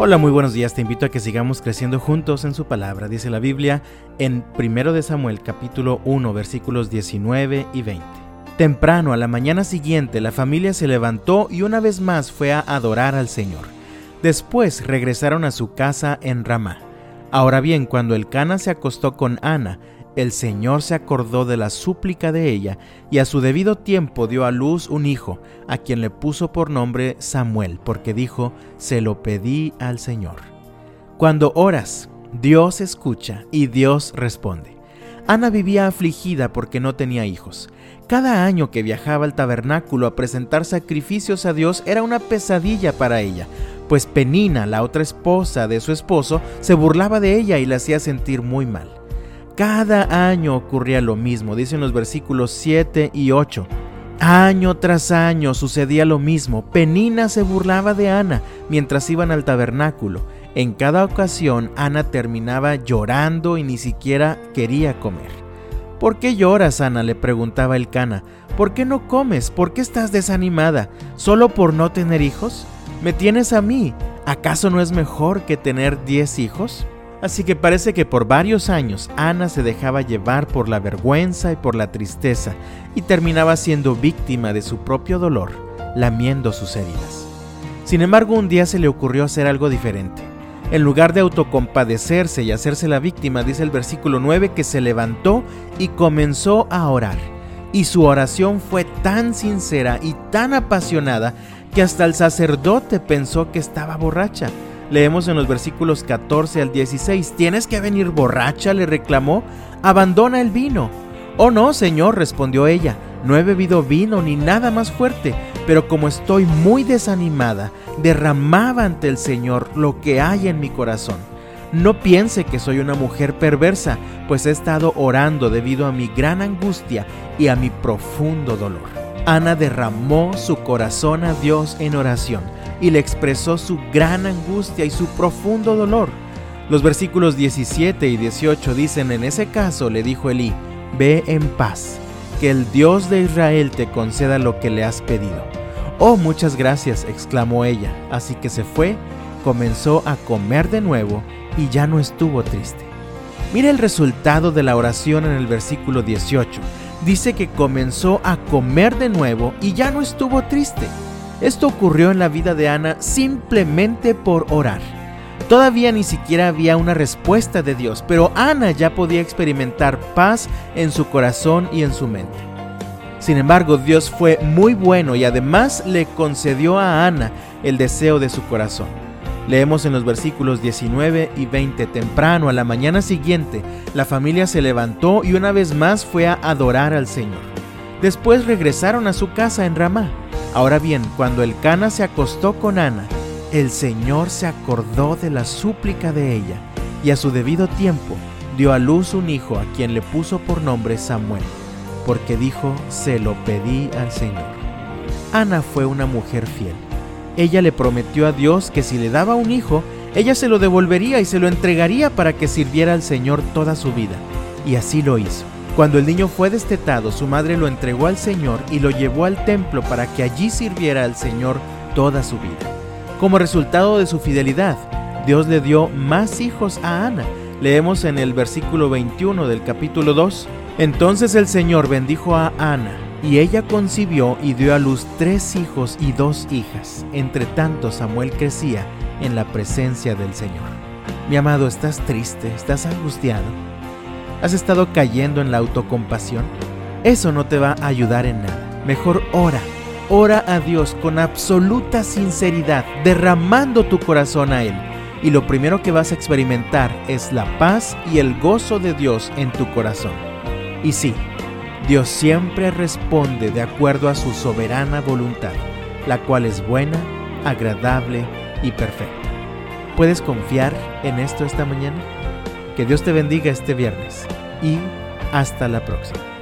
Hola, muy buenos días. Te invito a que sigamos creciendo juntos en su palabra. Dice la Biblia en 1 de Samuel capítulo 1 versículos 19 y 20. Temprano a la mañana siguiente la familia se levantó y una vez más fue a adorar al Señor. Después regresaron a su casa en Ramá. Ahora bien, cuando el Cana se acostó con Ana, el Señor se acordó de la súplica de ella y a su debido tiempo dio a luz un hijo, a quien le puso por nombre Samuel, porque dijo, se lo pedí al Señor. Cuando oras, Dios escucha y Dios responde. Ana vivía afligida porque no tenía hijos. Cada año que viajaba al tabernáculo a presentar sacrificios a Dios era una pesadilla para ella, pues Penina, la otra esposa de su esposo, se burlaba de ella y la hacía sentir muy mal. Cada año ocurría lo mismo, dicen los versículos 7 y 8. Año tras año sucedía lo mismo. Penina se burlaba de Ana mientras iban al tabernáculo. En cada ocasión Ana terminaba llorando y ni siquiera quería comer. ¿Por qué lloras, Ana? le preguntaba el cana. ¿Por qué no comes? ¿Por qué estás desanimada? ¿Solo por no tener hijos? ¿Me tienes a mí? ¿Acaso no es mejor que tener diez hijos? Así que parece que por varios años Ana se dejaba llevar por la vergüenza y por la tristeza y terminaba siendo víctima de su propio dolor, lamiendo sus heridas. Sin embargo, un día se le ocurrió hacer algo diferente. En lugar de autocompadecerse y hacerse la víctima, dice el versículo 9 que se levantó y comenzó a orar. Y su oración fue tan sincera y tan apasionada que hasta el sacerdote pensó que estaba borracha. Leemos en los versículos 14 al 16, ¿tienes que venir borracha? le reclamó, abandona el vino. Oh no, señor, respondió ella, no he bebido vino ni nada más fuerte, pero como estoy muy desanimada, derramaba ante el Señor lo que hay en mi corazón. No piense que soy una mujer perversa, pues he estado orando debido a mi gran angustia y a mi profundo dolor. Ana derramó su corazón a Dios en oración y le expresó su gran angustia y su profundo dolor. Los versículos 17 y 18 dicen, en ese caso le dijo Elí, ve en paz, que el Dios de Israel te conceda lo que le has pedido. Oh, muchas gracias, exclamó ella. Así que se fue, comenzó a comer de nuevo y ya no estuvo triste. Mira el resultado de la oración en el versículo 18. Dice que comenzó a comer de nuevo y ya no estuvo triste. Esto ocurrió en la vida de Ana simplemente por orar. Todavía ni siquiera había una respuesta de Dios, pero Ana ya podía experimentar paz en su corazón y en su mente. Sin embargo, Dios fue muy bueno y además le concedió a Ana el deseo de su corazón. Leemos en los versículos 19 y 20, temprano a la mañana siguiente, la familia se levantó y una vez más fue a adorar al Señor. Después regresaron a su casa en Ramá. Ahora bien, cuando el Cana se acostó con Ana, el Señor se acordó de la súplica de ella y a su debido tiempo dio a luz un hijo a quien le puso por nombre Samuel, porque dijo, se lo pedí al Señor. Ana fue una mujer fiel. Ella le prometió a Dios que si le daba un hijo, ella se lo devolvería y se lo entregaría para que sirviera al Señor toda su vida. Y así lo hizo. Cuando el niño fue destetado, su madre lo entregó al Señor y lo llevó al templo para que allí sirviera al Señor toda su vida. Como resultado de su fidelidad, Dios le dio más hijos a Ana. Leemos en el versículo 21 del capítulo 2. Entonces el Señor bendijo a Ana, y ella concibió y dio a luz tres hijos y dos hijas. Entre tanto Samuel crecía en la presencia del Señor. Mi amado, ¿estás triste? ¿Estás angustiado? ¿Has estado cayendo en la autocompasión? Eso no te va a ayudar en nada. Mejor ora. Ora a Dios con absoluta sinceridad, derramando tu corazón a Él. Y lo primero que vas a experimentar es la paz y el gozo de Dios en tu corazón. Y sí, Dios siempre responde de acuerdo a su soberana voluntad, la cual es buena, agradable y perfecta. ¿Puedes confiar en esto esta mañana? Que Dios te bendiga este viernes y hasta la próxima.